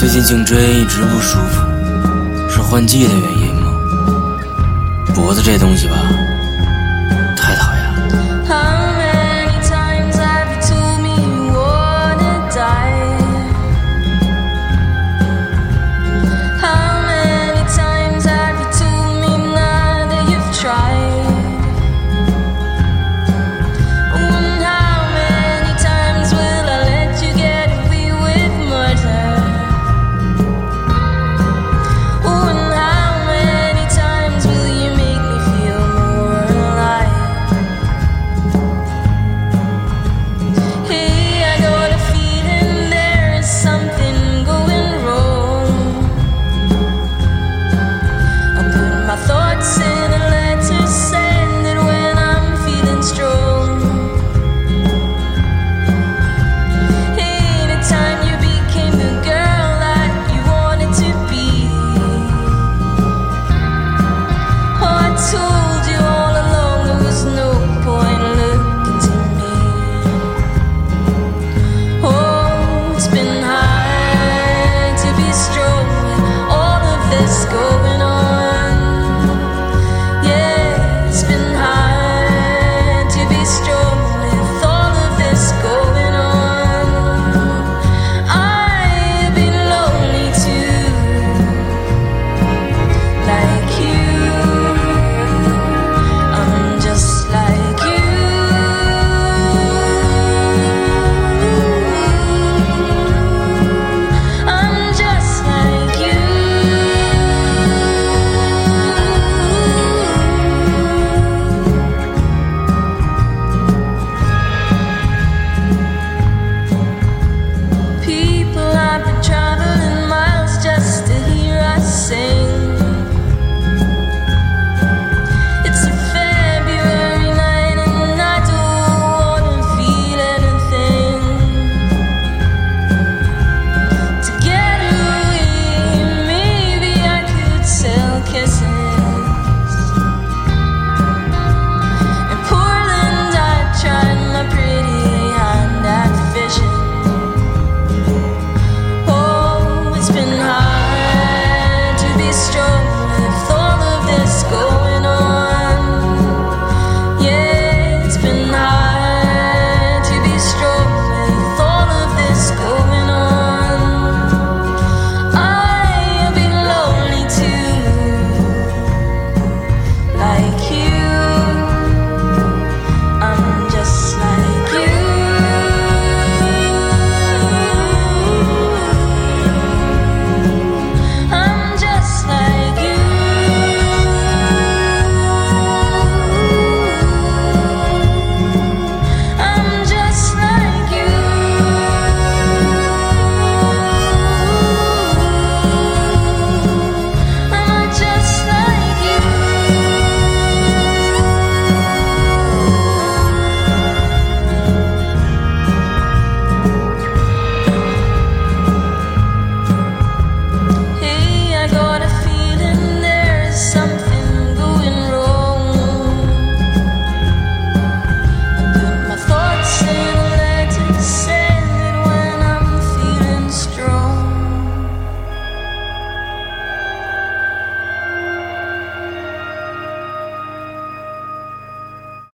最近颈椎一直不舒服是换季的原因吗？脖子这东西吧